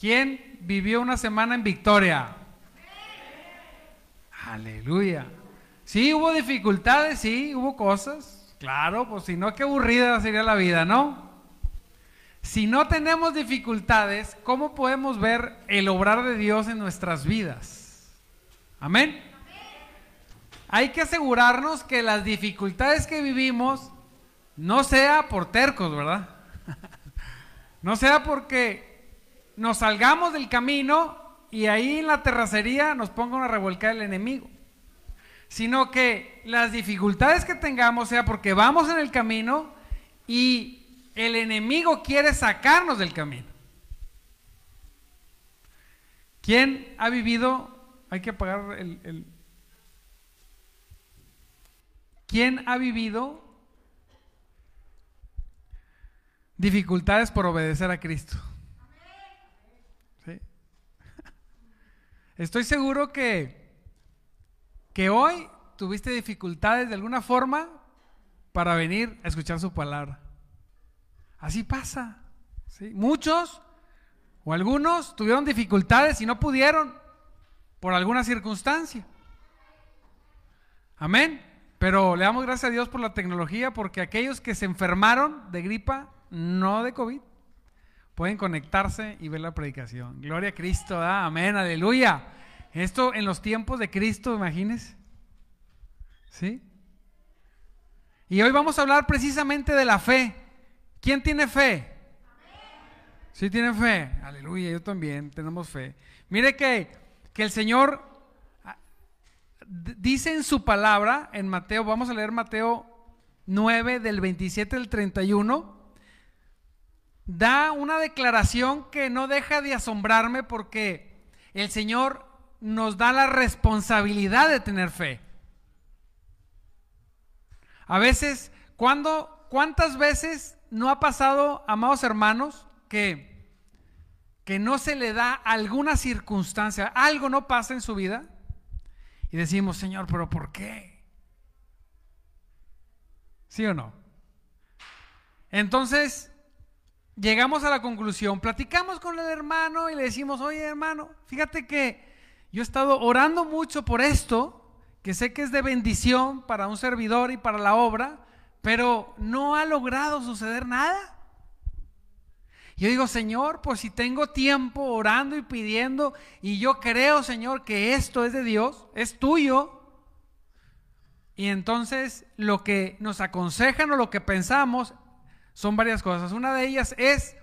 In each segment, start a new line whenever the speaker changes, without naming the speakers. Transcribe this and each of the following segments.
¿Quién vivió una semana en victoria? Aleluya. Sí, hubo dificultades, sí, hubo cosas. Claro, pues si no, qué aburrida sería la vida, ¿no? Si no tenemos dificultades, ¿cómo podemos ver el obrar de Dios en nuestras vidas? Amén. Hay que asegurarnos que las dificultades que vivimos no sea por tercos, ¿verdad? no sea porque nos salgamos del camino y ahí en la terracería nos ponga una revolcada el enemigo. Sino que las dificultades que tengamos sea porque vamos en el camino y el enemigo quiere sacarnos del camino. ¿Quién ha vivido? Hay que apagar el, el ¿Quién ha vivido dificultades por obedecer a Cristo? Estoy seguro que, que hoy tuviste dificultades de alguna forma para venir a escuchar su palabra. Así pasa. Muchos o algunos tuvieron dificultades y no pudieron por alguna circunstancia. Amén. Pero le damos gracias a Dios por la tecnología, porque aquellos que se enfermaron de gripa, no de COVID, pueden conectarse y ver la predicación. Gloria a Cristo, amén, aleluya. Esto en los tiempos de Cristo, imagínense. ¿Sí? Y hoy vamos a hablar precisamente de la fe. ¿Quién tiene fe? Sí tiene fe. Aleluya, yo también tenemos fe. Mire que, que el Señor dice en su palabra, en Mateo, vamos a leer Mateo 9 del 27 al 31, da una declaración que no deja de asombrarme porque el Señor nos da la responsabilidad de tener fe. A veces, cuando, ¿cuántas veces no ha pasado, amados hermanos, que, que no se le da alguna circunstancia, algo no pasa en su vida? Y decimos, Señor, pero ¿por qué? ¿Sí o no? Entonces, llegamos a la conclusión, platicamos con el hermano y le decimos, oye hermano, fíjate que yo he estado orando mucho por esto, que sé que es de bendición para un servidor y para la obra, pero no ha logrado suceder nada. Yo digo, Señor, pues si tengo tiempo orando y pidiendo, y yo creo, Señor, que esto es de Dios, es tuyo. Y entonces lo que nos aconsejan o lo que pensamos son varias cosas. Una de ellas es,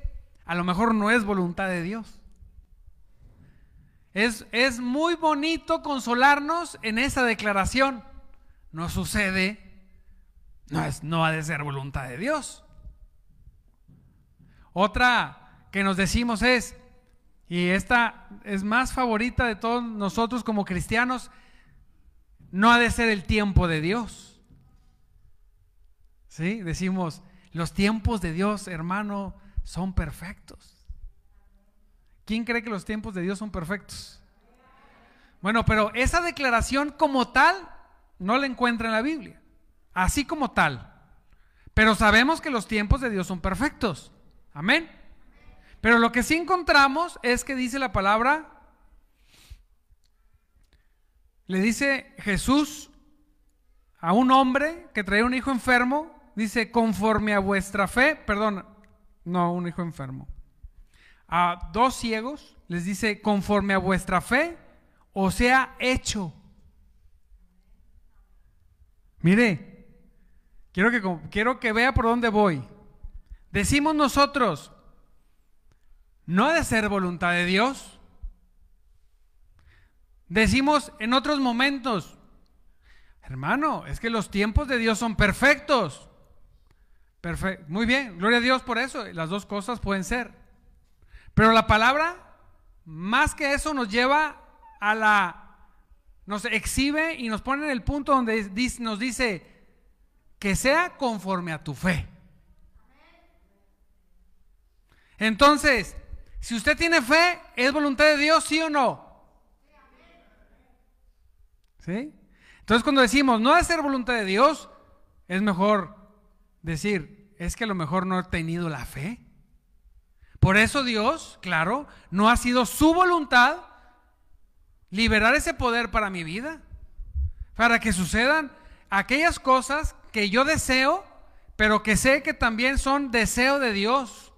a lo mejor no es voluntad de Dios. Es, es muy bonito consolarnos en esa declaración. No sucede, no, es, no ha de ser voluntad de Dios. Otra que nos decimos es, y esta es más favorita de todos nosotros como cristianos, no ha de ser el tiempo de Dios. ¿Sí? Decimos, los tiempos de Dios, hermano, son perfectos. ¿Quién cree que los tiempos de Dios son perfectos? Bueno, pero esa declaración como tal no la encuentra en la Biblia. Así como tal. Pero sabemos que los tiempos de Dios son perfectos. Amén. Pero lo que sí encontramos es que dice la palabra, le dice Jesús a un hombre que traía un hijo enfermo, dice, conforme a vuestra fe, perdón, no, un hijo enfermo. A dos ciegos les dice, conforme a vuestra fe, o sea, hecho. Mire, quiero que, quiero que vea por dónde voy. Decimos nosotros, no ha de ser voluntad de Dios. Decimos en otros momentos, hermano, es que los tiempos de Dios son perfectos. Perfecto. Muy bien, gloria a Dios por eso. Las dos cosas pueden ser. Pero la palabra, más que eso, nos lleva a la, nos exhibe y nos pone en el punto donde nos dice que sea conforme a tu fe. Entonces, si usted tiene fe, ¿es voluntad de Dios, sí o no? ¿Sí? Entonces cuando decimos no es ser voluntad de Dios, es mejor decir, es que a lo mejor no he tenido la fe. Por eso Dios, claro, no ha sido su voluntad liberar ese poder para mi vida, para que sucedan aquellas cosas que yo deseo, pero que sé que también son deseo de Dios.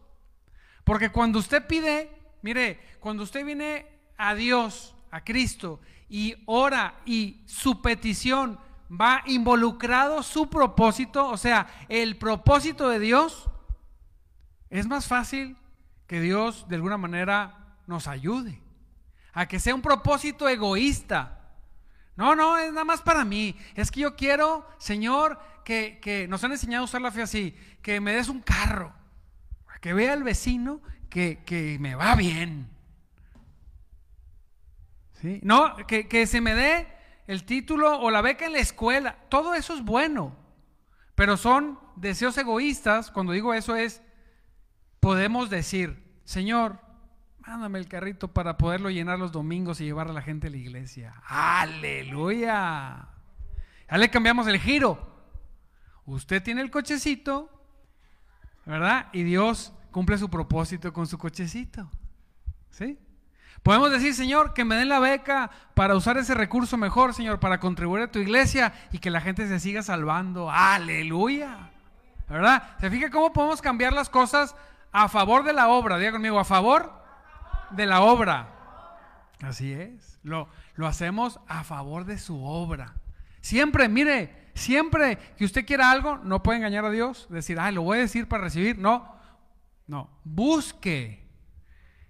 Porque cuando usted pide, mire, cuando usted viene a Dios, a Cristo, y ora y su petición va involucrado su propósito, o sea, el propósito de Dios, es más fácil que Dios de alguna manera nos ayude a que sea un propósito egoísta. No, no, es nada más para mí. Es que yo quiero, Señor, que, que nos han enseñado a usar la fe así, que me des un carro, que vea al vecino que, que me va bien. ¿Sí? No, que, que se me dé el título o la beca en la escuela. Todo eso es bueno, pero son deseos egoístas. Cuando digo eso es, podemos decir, Señor, mándame el carrito para poderlo llenar los domingos y llevar a la gente a la iglesia. Aleluya. Ya le cambiamos el giro. Usted tiene el cochecito, ¿verdad? Y Dios cumple su propósito con su cochecito. ¿Sí? Podemos decir, Señor, que me den la beca para usar ese recurso mejor, Señor, para contribuir a tu iglesia y que la gente se siga salvando. Aleluya. ¿Verdad? ¿Se fija cómo podemos cambiar las cosas a favor de la obra? Diga conmigo, a favor de la obra. Así es. Lo, lo hacemos a favor de su obra. Siempre, mire, siempre que usted quiera algo, no puede engañar a Dios. Decir, ay, lo voy a decir para recibir. No, no. Busque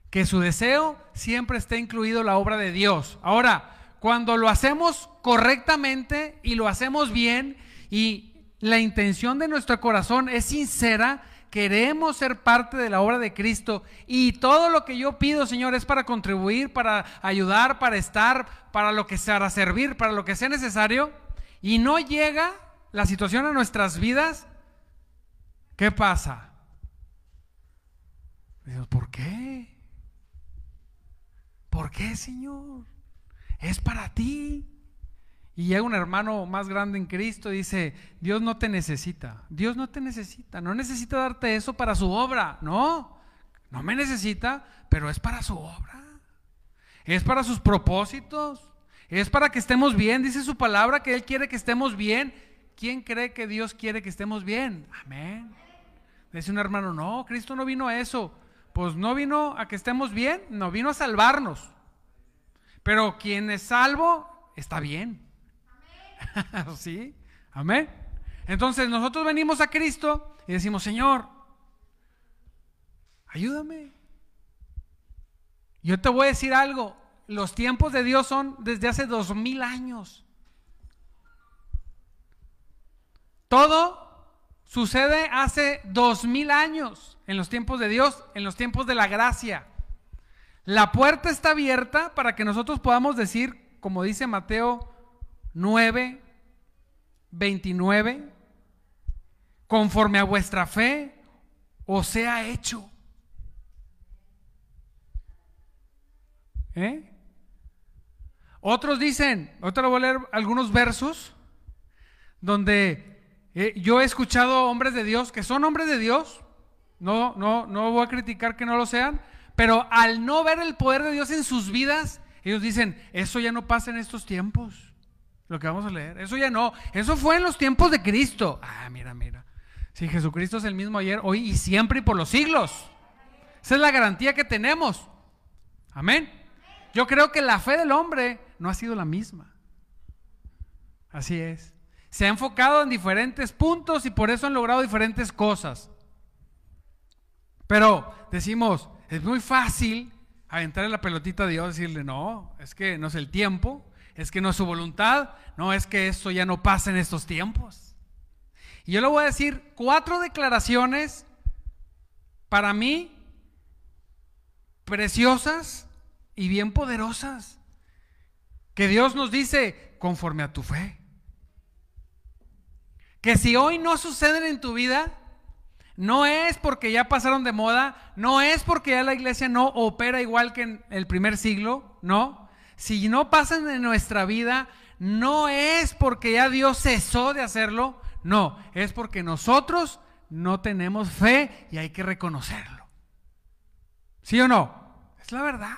que su deseo siempre esté incluido la obra de Dios. Ahora, cuando lo hacemos correctamente y lo hacemos bien y la intención de nuestro corazón es sincera, queremos ser parte de la obra de Cristo y todo lo que yo pido, Señor, es para contribuir, para ayudar, para estar, para lo que sea, para servir, para lo que sea necesario, y no llega la situación a nuestras vidas, ¿qué pasa? ¿por qué? ¿Por qué, Señor? Es para ti. Y llega un hermano más grande en Cristo y dice, Dios no te necesita, Dios no te necesita, no necesita darte eso para su obra, no, no me necesita, pero es para su obra, es para sus propósitos, es para que estemos bien, dice su palabra que Él quiere que estemos bien. ¿Quién cree que Dios quiere que estemos bien? Amén. Dice un hermano, no, Cristo no vino a eso, pues no vino a que estemos bien, no vino a salvarnos, pero quien es salvo está bien. ¿Sí? Amén. Entonces nosotros venimos a Cristo y decimos, Señor, ayúdame. Yo te voy a decir algo, los tiempos de Dios son desde hace dos mil años. Todo sucede hace dos mil años en los tiempos de Dios, en los tiempos de la gracia. La puerta está abierta para que nosotros podamos decir, como dice Mateo 9, 29, conforme a vuestra fe os sea hecho. ¿Eh? Otros dicen, ahorita voy a leer algunos versos donde eh, yo he escuchado hombres de Dios que son hombres de Dios, no, no, no voy a criticar que no lo sean, pero al no ver el poder de Dios en sus vidas, ellos dicen, eso ya no pasa en estos tiempos. Lo que vamos a leer. Eso ya no. Eso fue en los tiempos de Cristo. Ah, mira, mira. Si Jesucristo es el mismo ayer, hoy y siempre y por los siglos. Esa es la garantía que tenemos. Amén. Yo creo que la fe del hombre no ha sido la misma. Así es. Se ha enfocado en diferentes puntos y por eso han logrado diferentes cosas. Pero decimos, es muy fácil aventar la pelotita a Dios y decirle, no, es que no es el tiempo, es que no es su voluntad, no es que esto ya no pasa en estos tiempos. Y yo le voy a decir cuatro declaraciones para mí preciosas y bien poderosas que Dios nos dice conforme a tu fe. Que si hoy no suceden en tu vida, no es porque ya pasaron de moda, no es porque ya la iglesia no opera igual que en el primer siglo, no si no pasan en nuestra vida, no es porque ya Dios cesó de hacerlo, no, es porque nosotros no tenemos fe y hay que reconocerlo. ¿Sí o no? Es la verdad.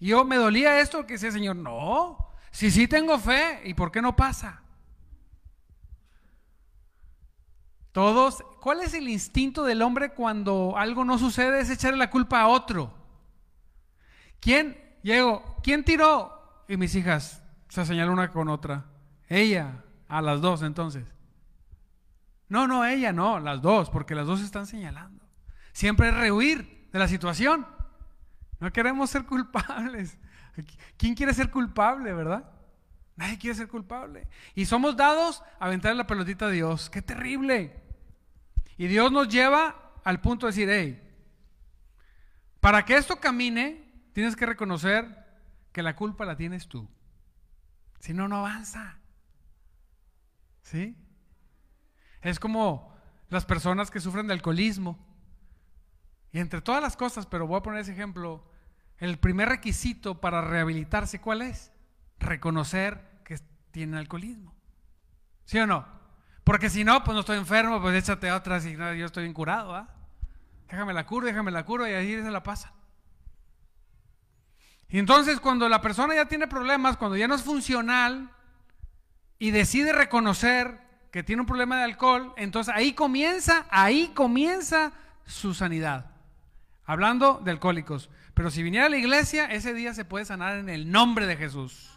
Yo me dolía esto que decía, Señor, no, si sí tengo fe, ¿y por qué no pasa? Todos, ¿cuál es el instinto del hombre cuando algo no sucede? Es echarle la culpa a otro. ¿Quién? Llego, ¿quién tiró? Y mis hijas se señaló una con otra. Ella, a las dos entonces. No, no, ella no, las dos, porque las dos están señalando. Siempre es rehuir de la situación. No queremos ser culpables. ¿Quién quiere ser culpable, verdad? Nadie quiere ser culpable. Y somos dados a aventar la pelotita a Dios. ¡Qué terrible! Y Dios nos lleva al punto de decir, hey, para que esto camine, tienes que reconocer que la culpa la tienes tú. Si no, no avanza. ¿Sí? Es como las personas que sufren de alcoholismo. Y entre todas las cosas, pero voy a poner ese ejemplo, el primer requisito para rehabilitarse, ¿cuál es? Reconocer que tiene alcoholismo. ¿Sí o no? Porque si no, pues no estoy enfermo, pues échate otra y no, yo estoy incurado, ¿ah? Déjame la cura, déjame la cura y ahí se la pasa. Y entonces cuando la persona ya tiene problemas, cuando ya no es funcional y decide reconocer que tiene un problema de alcohol, entonces ahí comienza, ahí comienza su sanidad. Hablando de alcohólicos. Pero si viniera a la iglesia, ese día se puede sanar en el nombre de Jesús.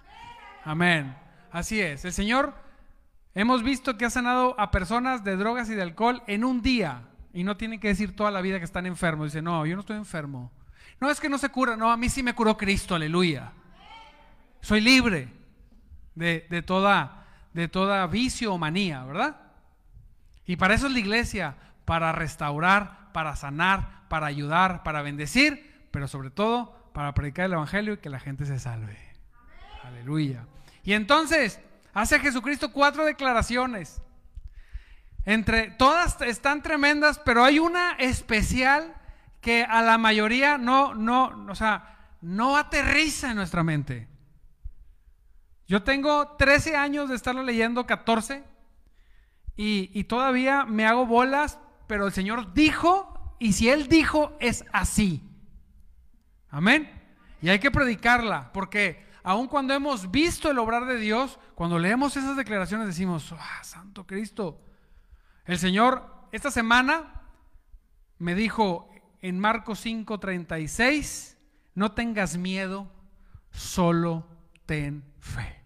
Amén. Así es. El Señor, hemos visto que ha sanado a personas de drogas y de alcohol en un día. Y no tienen que decir toda la vida que están enfermos. Dice, no, yo no estoy enfermo. No es que no se cura, no, a mí sí me curó Cristo, aleluya. Soy libre de, de toda, de toda vicio o manía, ¿verdad? Y para eso es la iglesia, para restaurar, para sanar, para ayudar, para bendecir, pero sobre todo para predicar el Evangelio y que la gente se salve. Aleluya. Y entonces hace Jesucristo cuatro declaraciones. Entre todas están tremendas, pero hay una especial que a la mayoría no, no, o sea, no aterriza en nuestra mente. Yo tengo 13 años de estarlo leyendo, 14, y, y todavía me hago bolas, pero el Señor dijo, y si Él dijo, es así. Amén. Y hay que predicarla, porque aun cuando hemos visto el obrar de Dios, cuando leemos esas declaraciones decimos, ah, Santo Cristo. El Señor esta semana me dijo, en Marcos 5:36, no tengas miedo, solo ten fe.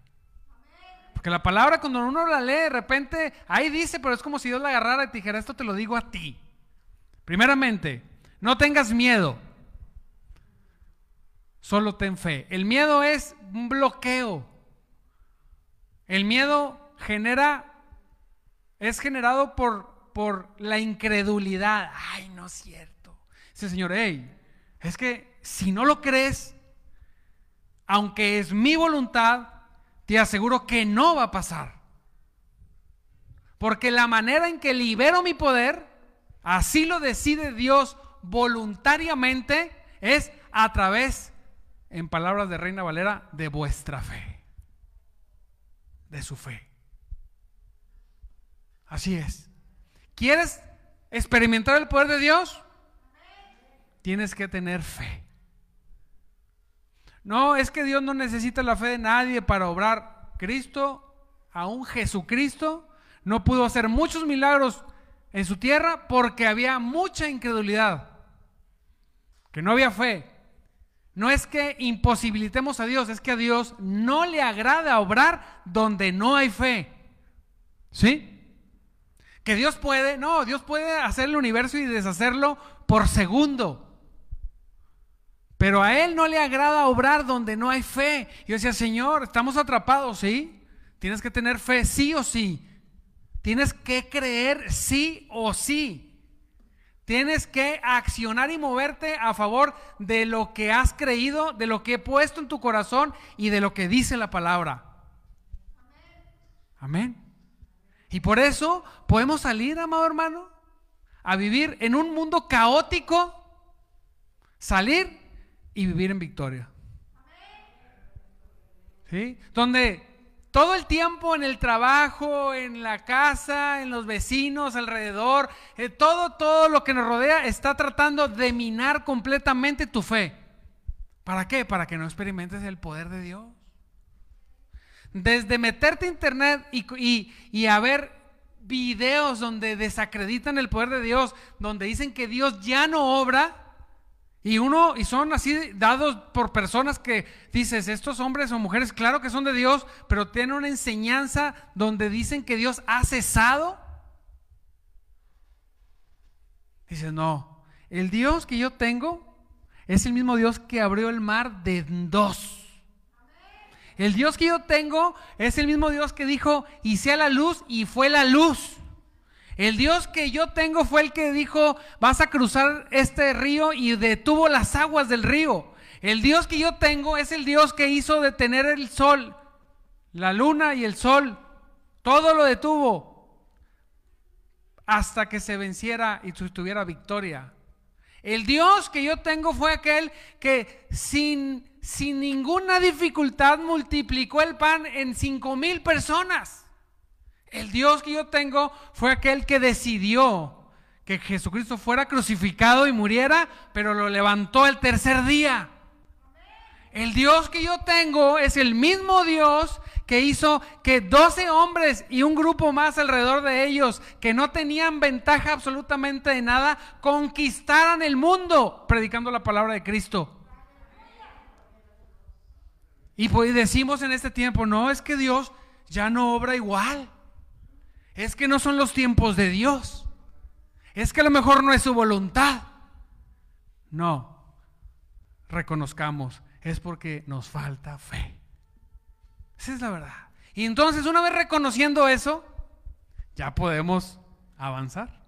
Porque la palabra cuando uno la lee, de repente, ahí dice, pero es como si Dios la agarrara y te dijera, esto te lo digo a ti. Primeramente, no tengas miedo, solo ten fe. El miedo es un bloqueo. El miedo genera, es generado por, por la incredulidad. Ay, no es cierto. Dice Señor, hey, es que si no lo crees, aunque es mi voluntad, te aseguro que no va a pasar. Porque la manera en que libero mi poder, así lo decide Dios voluntariamente, es a través, en palabras de Reina Valera, de vuestra fe. De su fe. Así es. ¿Quieres experimentar el poder de Dios? tienes que tener fe. No, es que Dios no necesita la fe de nadie para obrar. Cristo, aún Jesucristo, no pudo hacer muchos milagros en su tierra porque había mucha incredulidad, que no había fe. No es que imposibilitemos a Dios, es que a Dios no le agrada obrar donde no hay fe. ¿Sí? Que Dios puede, no, Dios puede hacer el universo y deshacerlo por segundo. Pero a Él no le agrada obrar donde no hay fe. Yo decía, Señor, estamos atrapados, ¿sí? Tienes que tener fe, sí o sí. Tienes que creer, sí o sí. Tienes que accionar y moverte a favor de lo que has creído, de lo que he puesto en tu corazón y de lo que dice la palabra. Amén. Y por eso podemos salir, amado hermano, a vivir en un mundo caótico, salir y vivir en victoria. ¿Sí? Donde todo el tiempo en el trabajo, en la casa, en los vecinos, alrededor, eh, todo, todo lo que nos rodea está tratando de minar completamente tu fe. ¿Para qué? Para que no experimentes el poder de Dios. Desde meterte a internet y, y, y a ver videos donde desacreditan el poder de Dios, donde dicen que Dios ya no obra, y uno, y son así dados por personas que dices, estos hombres o mujeres, claro que son de Dios, pero tienen una enseñanza donde dicen que Dios ha cesado. Dices, no, el Dios que yo tengo es el mismo Dios que abrió el mar de dos. El Dios que yo tengo es el mismo Dios que dijo, y sea la luz, y fue la luz. El Dios que yo tengo fue el que dijo, vas a cruzar este río y detuvo las aguas del río. El Dios que yo tengo es el Dios que hizo detener el sol, la luna y el sol. Todo lo detuvo hasta que se venciera y tuviera victoria. El Dios que yo tengo fue aquel que sin, sin ninguna dificultad multiplicó el pan en cinco mil personas. El Dios que yo tengo fue aquel que decidió que Jesucristo fuera crucificado y muriera, pero lo levantó el tercer día. El Dios que yo tengo es el mismo Dios que hizo que 12 hombres y un grupo más alrededor de ellos, que no tenían ventaja absolutamente de nada, conquistaran el mundo predicando la palabra de Cristo. Y pues decimos en este tiempo, no, es que Dios ya no obra igual. Es que no son los tiempos de Dios. Es que a lo mejor no es su voluntad. No, reconozcamos, es porque nos falta fe. Esa es la verdad. Y entonces una vez reconociendo eso, ya podemos avanzar.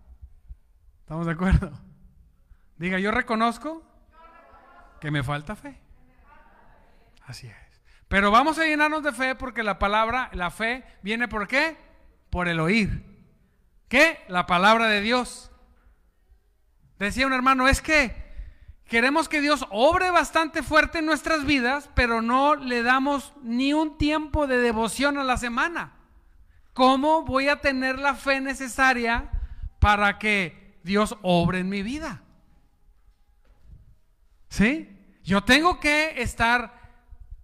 ¿Estamos de acuerdo? Diga, yo reconozco que me falta fe. Así es. Pero vamos a llenarnos de fe porque la palabra, la fe, viene por qué? Por el oír. ¿Qué? La palabra de Dios. Decía un hermano, es que queremos que Dios obre bastante fuerte en nuestras vidas, pero no le damos ni un tiempo de devoción a la semana. ¿Cómo voy a tener la fe necesaria para que Dios obre en mi vida? ¿Sí? Yo tengo que estar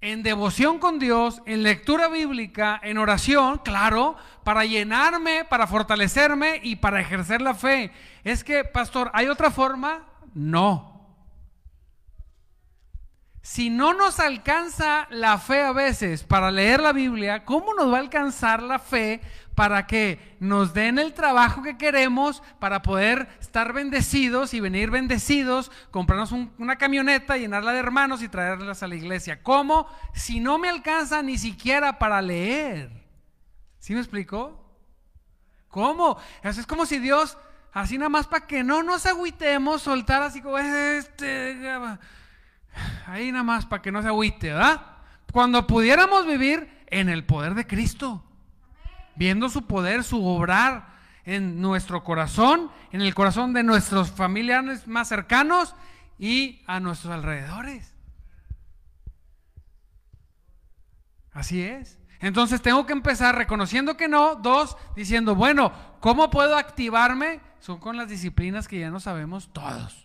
en devoción con Dios, en lectura bíblica, en oración, claro, para llenarme, para fortalecerme y para ejercer la fe. Es que, pastor, ¿hay otra forma? No. Si no nos alcanza la fe a veces para leer la Biblia, ¿cómo nos va a alcanzar la fe para que nos den el trabajo que queremos, para poder estar bendecidos y venir bendecidos, comprarnos una camioneta, llenarla de hermanos y traerlas a la iglesia. ¿Cómo? Si no me alcanza ni siquiera para leer. ¿Sí me explicó? ¿Cómo? es como si Dios, así nada más para que no nos agüitemos, soltar así como este, ahí nada más para que no se agüite, ¿verdad? Cuando pudiéramos vivir en el poder de Cristo viendo su poder, su obrar en nuestro corazón, en el corazón de nuestros familiares más cercanos y a nuestros alrededores. Así es. Entonces tengo que empezar reconociendo que no. Dos, diciendo, bueno, ¿cómo puedo activarme? Son con las disciplinas que ya no sabemos todos.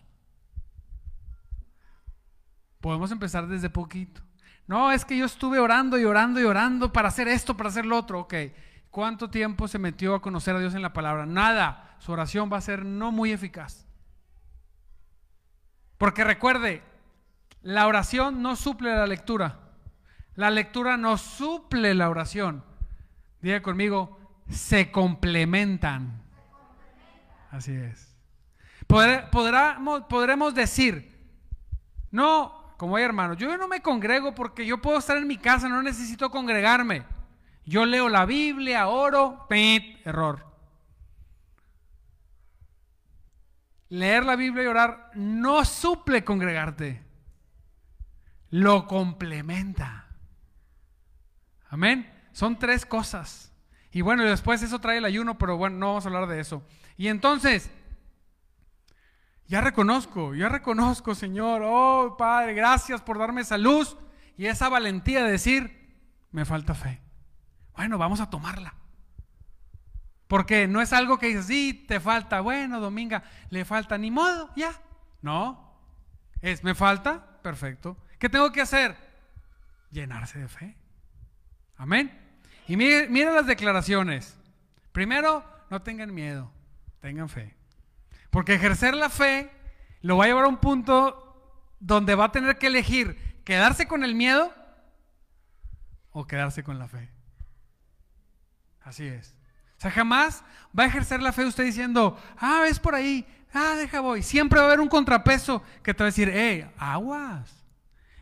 Podemos empezar desde poquito. No, es que yo estuve orando y orando y orando para hacer esto, para hacer lo otro. Ok, ¿Cuánto tiempo se metió a conocer a Dios en la palabra? Nada. Su oración va a ser no muy eficaz. Porque recuerde, la oración no suple la lectura. La lectura no suple la oración. Diga conmigo, se complementan. Así es. podremos decir, no, como hay hermanos, yo no me congrego porque yo puedo estar en mi casa, no necesito congregarme. Yo leo la Biblia, oro, error. Leer la Biblia y orar no suple congregarte, lo complementa. Amén. Son tres cosas. Y bueno, después eso trae el ayuno, pero bueno, no vamos a hablar de eso. Y entonces, ya reconozco, ya reconozco, Señor, oh Padre, gracias por darme esa luz y esa valentía de decir, me falta fe. Bueno, vamos a tomarla. Porque no es algo que dices, sí, te falta, bueno, Dominga, le falta, ni modo, ya. No, es, me falta, perfecto. ¿Qué tengo que hacer? Llenarse de fe. Amén. Y miren, las declaraciones. Primero, no tengan miedo, tengan fe. Porque ejercer la fe lo va a llevar a un punto donde va a tener que elegir quedarse con el miedo o quedarse con la fe. Así es. O sea, jamás va a ejercer la fe usted diciendo, ah, es por ahí, ah, deja voy. Siempre va a haber un contrapeso que te va a decir, hey, aguas.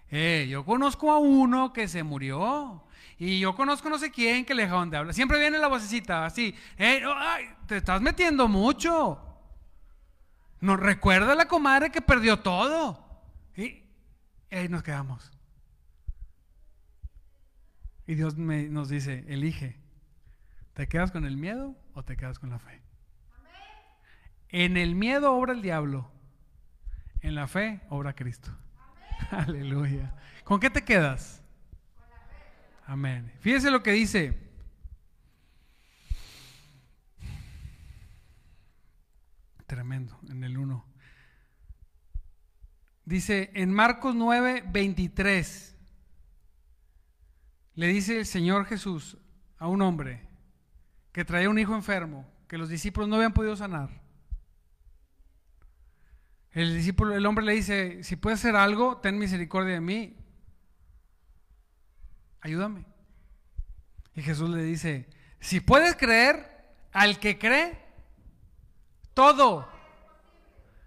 Eh, yo conozco a uno que se murió. Y yo conozco no sé quién que le dejaron de hablar. Siempre viene la vocecita así. Eh, te estás metiendo mucho. Nos recuerda la comadre que perdió todo. Y ahí nos quedamos. Y Dios nos dice, elige. ¿Te quedas con el miedo o te quedas con la fe? En el miedo obra el diablo. En la fe obra Cristo. Aleluya. ¿Con qué te quedas? Amén. Fíjese lo que dice. Tremendo, en el 1. Dice en Marcos 9, 23. Le dice el Señor Jesús a un hombre, que traía un hijo enfermo, que los discípulos no habían podido sanar. El discípulo, el hombre le dice, si puedes hacer algo, ten misericordia de mí. Ayúdame. Y Jesús le dice, si puedes creer, al que cree, todo.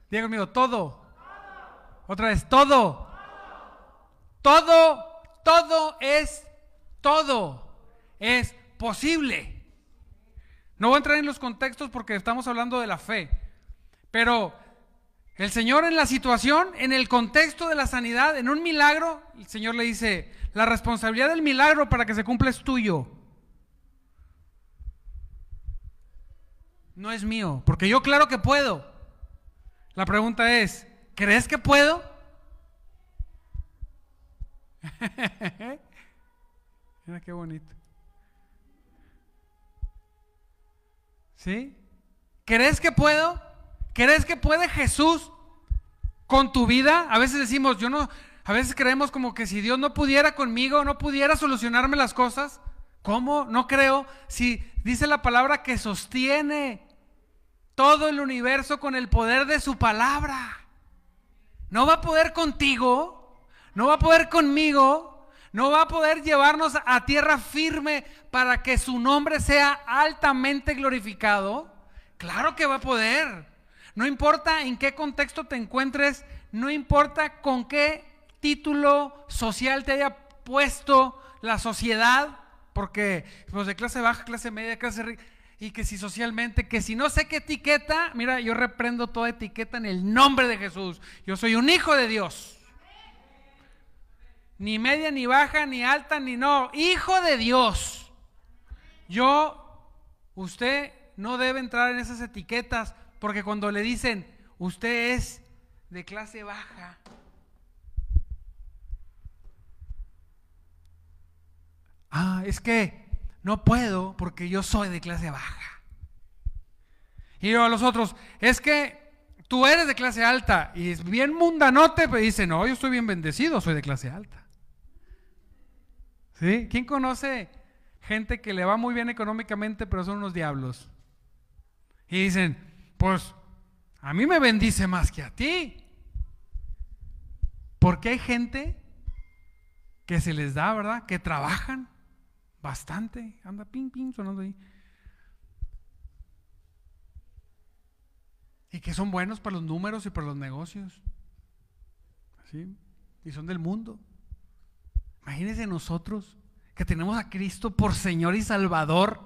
Diga conmigo, todo. Otra vez, todo. Todo, todo es todo. Es posible. No voy a entrar en los contextos porque estamos hablando de la fe, pero el Señor en la situación, en el contexto de la sanidad, en un milagro, el Señor le dice, la responsabilidad del milagro para que se cumpla es tuyo. No es mío, porque yo claro que puedo. La pregunta es, ¿crees que puedo? Mira qué bonito. ¿Sí? ¿Crees que puedo? ¿Crees que puede Jesús con tu vida? A veces decimos, yo no, a veces creemos como que si Dios no pudiera conmigo, no pudiera solucionarme las cosas. ¿Cómo? No creo. Si dice la palabra que sostiene todo el universo con el poder de su palabra. No va a poder contigo, no va a poder conmigo, no va a poder llevarnos a tierra firme para que su nombre sea altamente glorificado. Claro que va a poder. No importa en qué contexto te encuentres, no importa con qué título social te haya puesto la sociedad, porque pues de clase baja, clase media, clase rica, y que si socialmente, que si no sé qué etiqueta, mira, yo reprendo toda etiqueta en el nombre de Jesús. Yo soy un hijo de Dios. Ni media, ni baja, ni alta, ni no. Hijo de Dios. Yo, usted no debe entrar en esas etiquetas porque cuando le dicen, usted es de clase baja. Ah, es que no puedo porque yo soy de clase baja. Y yo a los otros, es que tú eres de clase alta y es bien mundanote, pero dice, no, yo estoy bien bendecido, soy de clase alta. ¿Sí? ¿Quién conoce gente que le va muy bien económicamente, pero son unos diablos? Y dicen, pues a mí me bendice más que a ti. Porque hay gente que se les da, ¿verdad? Que trabajan bastante. Anda ping, ping, sonando ahí. Y que son buenos para los números y para los negocios. ¿Sí? Y son del mundo. Imagínense nosotros que tenemos a Cristo por Señor y Salvador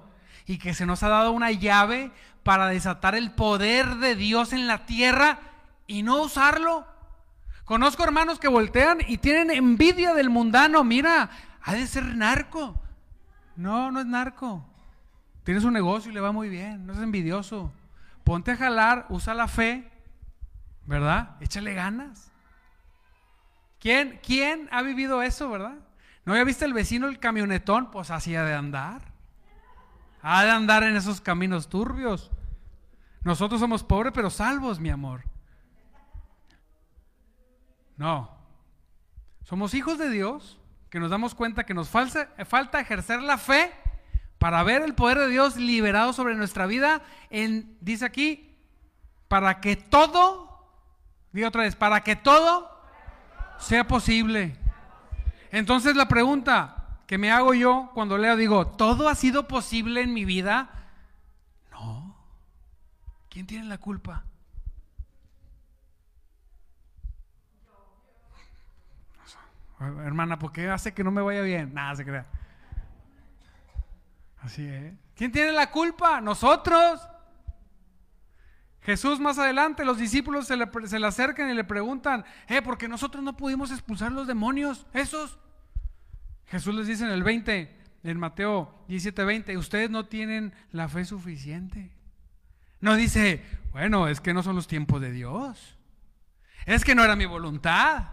y que se nos ha dado una llave para desatar el poder de Dios en la tierra y no usarlo. Conozco hermanos que voltean y tienen envidia del mundano. Mira, ha de ser narco. No, no es narco. Tienes un negocio y le va muy bien. No es envidioso. Ponte a jalar, usa la fe, ¿verdad? Échale ganas. ¿Quién, quién ha vivido eso, verdad? ¿No había visto el vecino el camionetón? Pues hacía de andar. ha de andar en esos caminos turbios. Nosotros somos pobres pero salvos, mi amor. No. Somos hijos de Dios que nos damos cuenta que nos falta, falta ejercer la fe para ver el poder de Dios liberado sobre nuestra vida, en, dice aquí, para que todo, digo otra vez, para que todo sea posible. Entonces la pregunta que me hago yo cuando leo, digo, ¿todo ha sido posible en mi vida? No. ¿Quién tiene la culpa? Hermana, ¿por qué hace que no me vaya bien? Nada, se crea. Así es. ¿Quién tiene la culpa? Nosotros. Jesús más adelante, los discípulos se le, acercan y le preguntan, eh, porque nosotros no pudimos expulsar los demonios, esos. Jesús les dice en el 20, en Mateo 17, 20, ustedes no tienen la fe suficiente. No dice, bueno, es que no son los tiempos de Dios. Es que no era mi voluntad.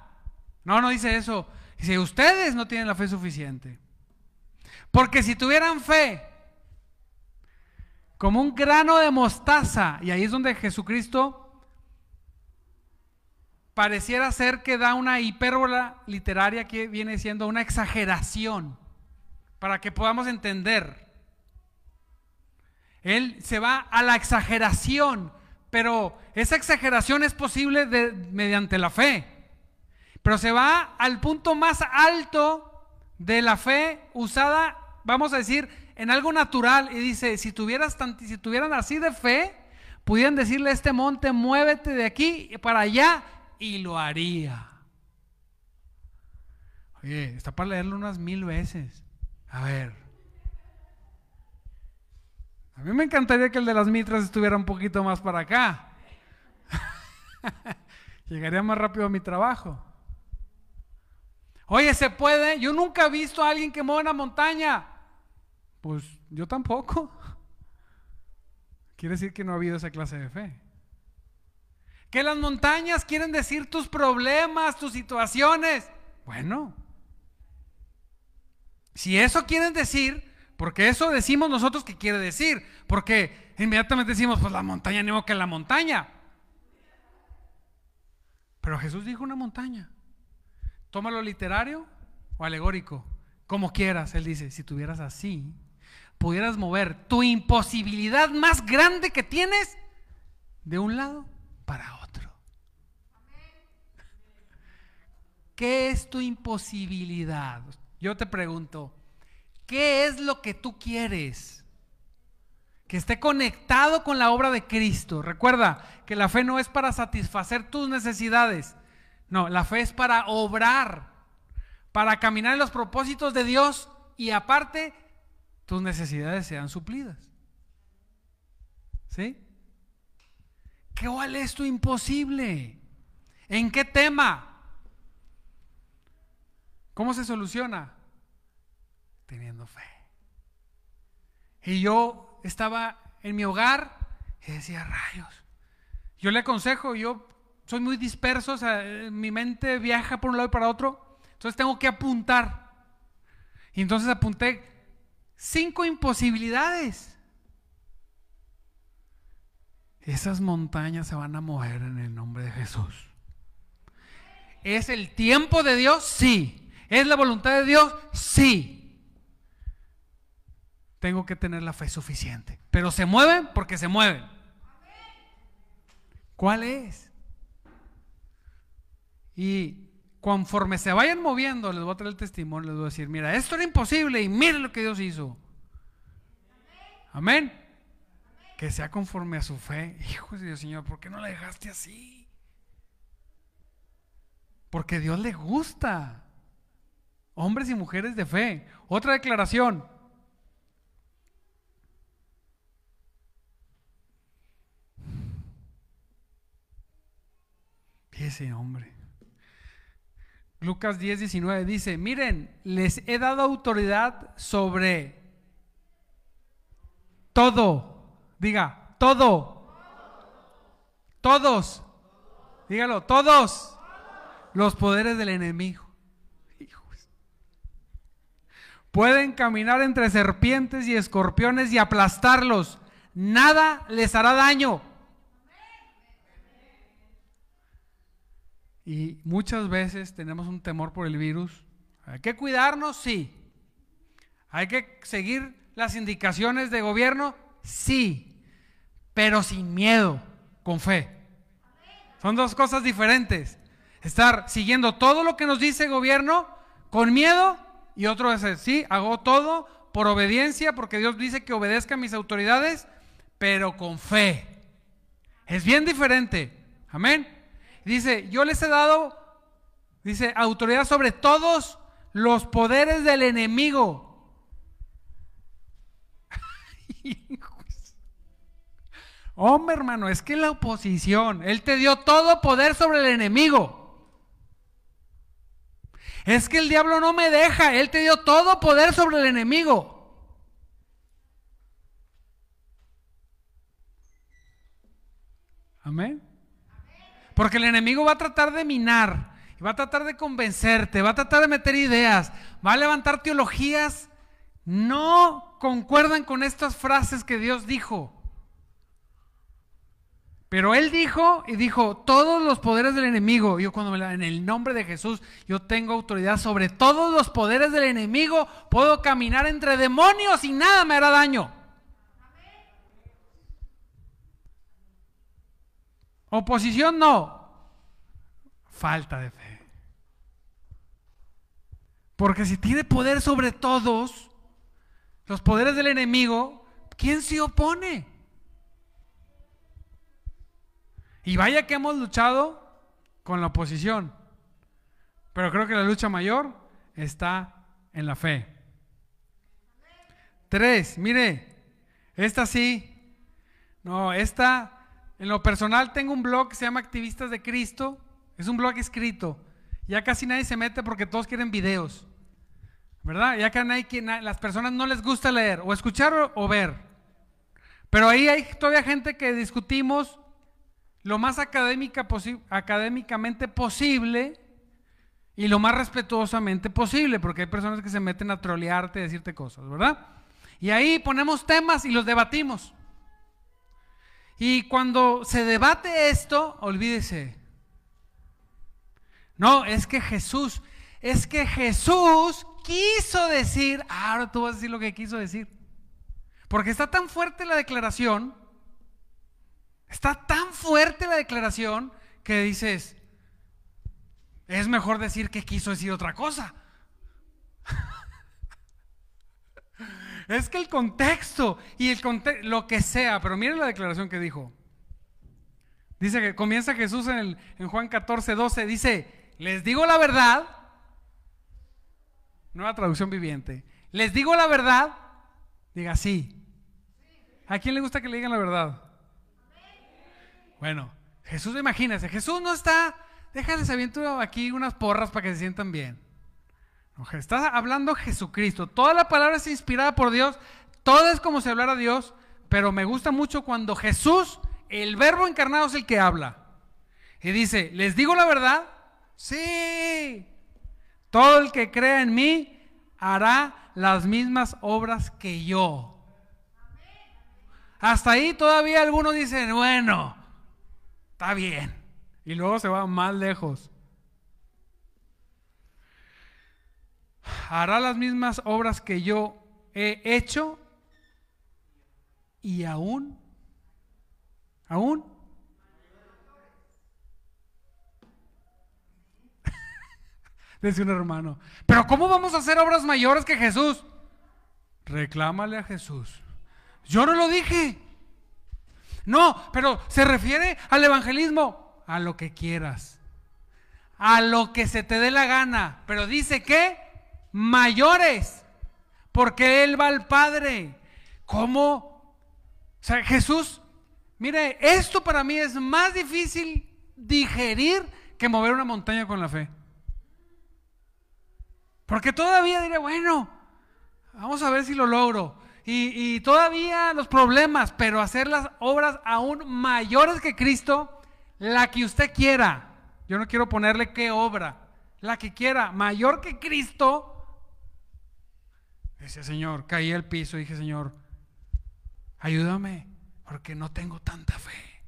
No, no dice eso. Dice, ustedes no tienen la fe suficiente. Porque si tuvieran fe como un grano de mostaza, y ahí es donde Jesucristo pareciera ser que da una hipérbola literaria que viene siendo una exageración, para que podamos entender. Él se va a la exageración, pero esa exageración es posible mediante la fe. Pero se va al punto más alto de la fe usada, vamos a decir, en algo natural. Y dice, si, tuvieras si tuvieran así de fe, pudieran decirle a este monte, muévete de aquí para allá, y lo haría. Oye, está para leerlo unas mil veces. A ver. A mí me encantaría que el de las mitras estuviera un poquito más para acá. Llegaría más rápido a mi trabajo. Oye, ¿se puede? Yo nunca he visto a alguien que mueva una montaña. Pues yo tampoco. Quiere decir que no ha habido esa clase de fe. Que las montañas quieren decir tus problemas, tus situaciones. Bueno, si eso quieren decir, porque eso decimos nosotros que quiere decir, porque inmediatamente decimos, pues la montaña, ni que la montaña. Pero Jesús dijo una montaña. Tómalo literario o alegórico, como quieras. Él dice, si tuvieras así, pudieras mover tu imposibilidad más grande que tienes de un lado para otro. ¿Qué es tu imposibilidad? Yo te pregunto, ¿qué es lo que tú quieres? Que esté conectado con la obra de Cristo. Recuerda que la fe no es para satisfacer tus necesidades, no, la fe es para obrar, para caminar en los propósitos de Dios y aparte tus necesidades sean suplidas. ¿Sí? ¿Cuál es tu imposible? ¿En qué tema? ¿Cómo se soluciona? Teniendo fe. Y yo estaba en mi hogar y decía, rayos. Yo le aconsejo, yo soy muy disperso, o sea, mi mente viaja por un lado y para otro, entonces tengo que apuntar. Y entonces apunté cinco imposibilidades. Esas montañas se van a mover en el nombre de Jesús. ¿Es el tiempo de Dios? Sí. ¿Es la voluntad de Dios? Sí. Tengo que tener la fe suficiente. Pero se mueven porque se mueven. ¿Cuál es? Y conforme se vayan moviendo, les voy a traer el testimonio, les voy a decir, mira, esto era imposible y miren lo que Dios hizo. Amén. Que sea conforme a su fe. Hijo de Dios, Señor, ¿por qué no la dejaste así? Porque Dios le gusta. Hombres y mujeres de fe. Otra declaración. Ese hombre. Lucas 10, 19 dice, miren, les he dado autoridad sobre todo. Diga, todo. Todos. Dígalo, todos. Los poderes del enemigo. Pueden caminar entre serpientes y escorpiones y aplastarlos. Nada les hará daño. Y muchas veces tenemos un temor por el virus. Hay que cuidarnos, sí. Hay que seguir las indicaciones de gobierno, sí. Pero sin miedo, con fe. Son dos cosas diferentes. Estar siguiendo todo lo que nos dice el gobierno con miedo y otro es, sí, hago todo por obediencia, porque Dios dice que obedezca a mis autoridades, pero con fe. Es bien diferente. Amén. Dice, yo les he dado, dice, autoridad sobre todos los poderes del enemigo. Hombre, hermano, es que la oposición, Él te dio todo poder sobre el enemigo. Es que el diablo no me deja, Él te dio todo poder sobre el enemigo. Amén. Porque el enemigo va a tratar de minar, va a tratar de convencerte, va a tratar de meter ideas, va a levantar teologías. No concuerdan con estas frases que Dios dijo. Pero él dijo y dijo, todos los poderes del enemigo, yo cuando me en el nombre de Jesús, yo tengo autoridad sobre todos los poderes del enemigo, puedo caminar entre demonios y nada me hará daño. Oposición no, falta de fe. Porque si tiene poder sobre todos, los poderes del enemigo, ¿quién se opone? Y vaya que hemos luchado con la oposición. Pero creo que la lucha mayor está en la fe. Tres, mire, esta sí. No, esta, en lo personal tengo un blog que se llama Activistas de Cristo. Es un blog escrito. Ya casi nadie se mete porque todos quieren videos. ¿Verdad? Ya que nadie, las personas no les gusta leer, o escuchar o, ver. Pero ahí hay todavía gente que discutimos lo más académica académicamente posible y lo más respetuosamente posible, porque hay personas que se meten a trolearte y decirte cosas, ¿verdad? Y ahí ponemos temas y los debatimos. Y cuando se debate esto, olvídese. No, es que Jesús, es que Jesús quiso decir, ah, ahora tú vas a decir lo que quiso decir. Porque está tan fuerte la declaración Está tan fuerte la declaración que dices, es mejor decir que quiso decir otra cosa. Es que el contexto y el lo que sea, pero miren la declaración que dijo. Dice que comienza Jesús en, en Juan 14, 12, dice, les digo la verdad, nueva traducción viviente, les digo la verdad, diga sí. ¿A quién le gusta que le digan la verdad? Bueno, Jesús, imagínense, Jesús no está, déjales aviento aquí unas porras para que se sientan bien. Está hablando Jesucristo. Toda la palabra es inspirada por Dios, todo es como si hablara Dios, pero me gusta mucho cuando Jesús, el verbo encarnado es el que habla. Y dice, ¿les digo la verdad? Sí. Todo el que crea en mí hará las mismas obras que yo. Hasta ahí todavía algunos dicen, bueno, Está bien. Y luego se va más lejos. Hará las mismas obras que yo he hecho y aún, aún. Dice un hermano, pero ¿cómo vamos a hacer obras mayores que Jesús? Reclámale a Jesús. Yo no lo dije. No, pero se refiere al evangelismo, a lo que quieras, a lo que se te dé la gana. Pero dice que mayores, porque Él va al Padre. ¿Cómo? O sea, Jesús, mire, esto para mí es más difícil digerir que mover una montaña con la fe. Porque todavía diré, bueno, vamos a ver si lo logro y, todavía los problemas, pero hacer las obras aún mayores que Cristo, la que usted quiera. Yo no quiero ponerle qué obra, la que quiera, mayor que Cristo, Decía, Señor, caí al piso y dije, Señor, ayúdame, porque no tengo tanta fe.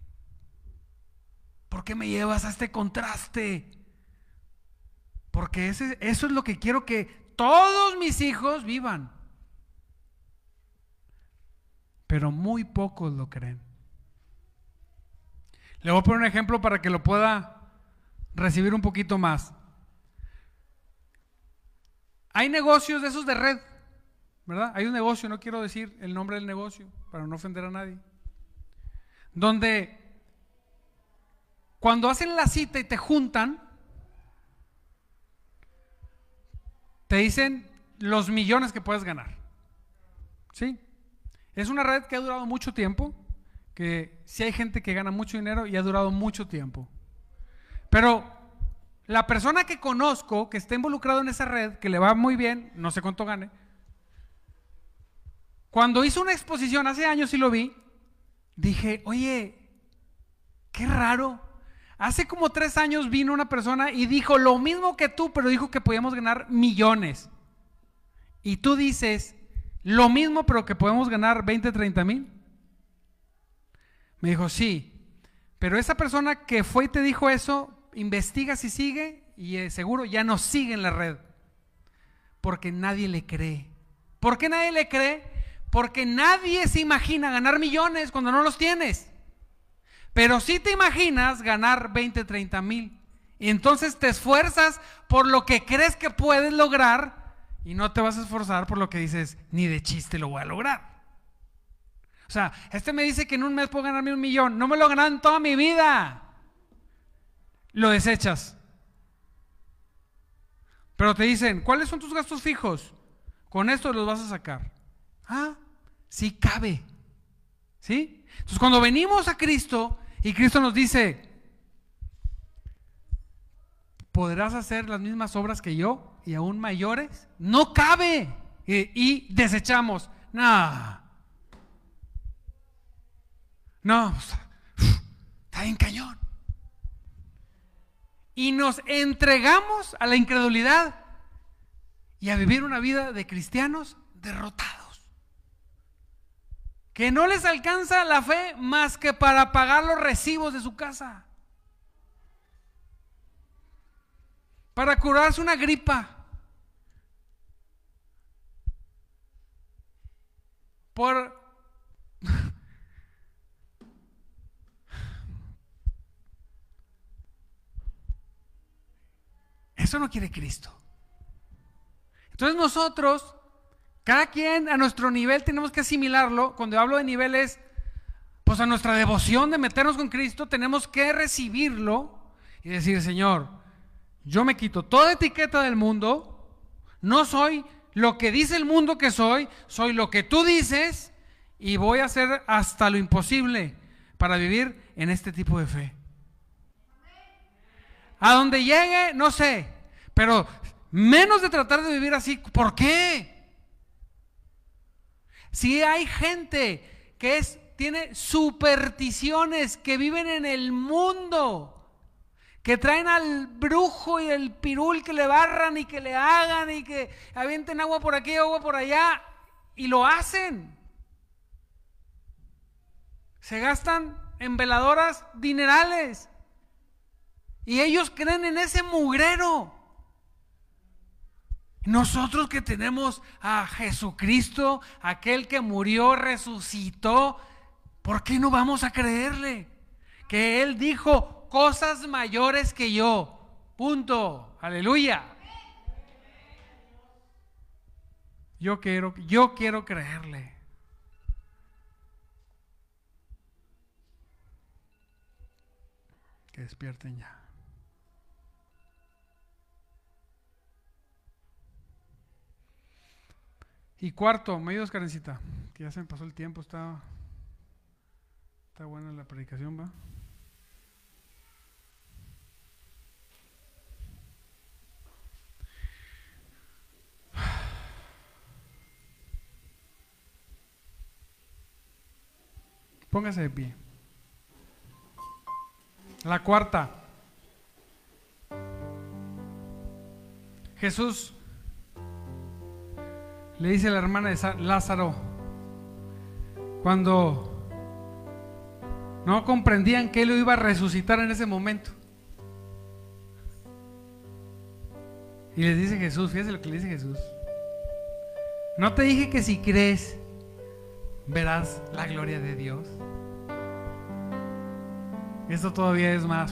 ¿Por qué me llevas a este contraste? Porque ese, eso es lo que quiero que todos mis hijos vivan. Pero muy pocos lo creen. Le voy a poner un ejemplo para que lo pueda recibir un poquito más. Hay negocios de esos de red, ¿verdad? Hay un negocio, no quiero decir el nombre del negocio para no ofender a nadie, donde cuando hacen la cita y te juntan, te dicen los millones que puedes ganar. ¿Sí? Es una red que ha durado mucho tiempo, que sí hay gente que gana mucho dinero y ha durado mucho tiempo. Pero la persona que conozco que está involucrado en esa red, que le va muy bien, no sé cuánto gane, cuando hizo una exposición hace años y lo vi, dije, oye, qué raro. Hace como tres años vino una persona y dijo lo mismo que tú, pero dijo que podíamos ganar millones. Y tú dices lo mismo, pero que podemos ganar 20, 30 mil. Me dijo, sí, pero esa persona que fue y te dijo eso, investiga si sigue y eh, seguro ya no sigue en la red. Porque nadie le cree. ¿Por qué nadie le cree? Porque nadie se imagina ganar millones cuando no los tienes. Pero si te imaginas ganar 20, 30 mil. Y entonces te esfuerzas por lo que crees que puedes lograr y no te vas a esforzar por lo que dices, ni de chiste lo voy a lograr. O sea, este me dice que en un mes puedo ganarme un millón. No me lo ganan toda mi vida. Lo desechas. Pero te dicen, ¿cuáles son tus gastos fijos? Con esto los vas a sacar. Ah, sí cabe. ¿Sí? Entonces cuando venimos a Cristo y Cristo nos dice, ¿podrás hacer las mismas obras que yo y aún mayores? No cabe. Y, desechamos. No. No, está bien cañón. Y nos entregamos a la incredulidad y a vivir una vida de cristianos derrotados que no les alcanza la fe más que para pagar los recibos de su casa, para curarse una gripa, por... Eso no quiere Cristo. Entonces nosotros cada quien a nuestro nivel tenemos que asimilarlo. Cuando hablo de niveles, pues a nuestra devoción de meternos con Cristo, tenemos que recibirlo y decir, Señor, yo me quito toda etiqueta del mundo, no soy lo que dice el mundo que soy, soy lo que tú dices y voy a hacer hasta lo imposible para vivir en este tipo de fe. A donde llegue, no sé, pero menos de tratar de vivir así, ¿por qué? Si hay gente que es, tiene supersticiones, que viven en el mundo, que traen al brujo y el pirul que le barran y que le hagan y que avienten agua por aquí, agua por allá, y lo hacen. Se gastan en veladoras dinerales. Y ellos creen en ese mugrero. Nosotros que tenemos a Jesucristo, aquel que murió, resucitó, ¿por qué no vamos a creerle? Que Él dijo cosas mayores que yo. Punto. Aleluya. Yo quiero, yo quiero creerle. Que despierten ya. Y cuarto, me ayudas, Karencita, que ya se me pasó el tiempo, está, está buena la predicación, ¿va? Póngase de pie. La cuarta. Le dice la hermana de Lázaro, cuando no comprendían que él lo iba a resucitar en ese momento. Y les dice Jesús, fíjese lo que le dice Jesús. No te dije que si crees, verás la gloria de Dios. Esto todavía es más.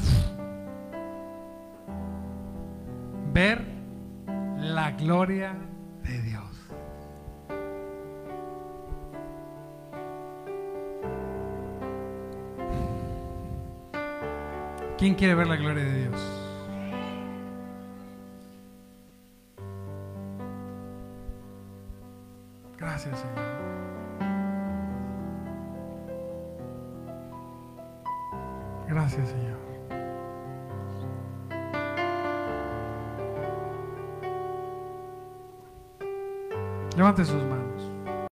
Ver la gloria de Dios. ¿Quién quiere ver la gloria de Dios? Gracias, Señor. Gracias, Señor. Levante sus.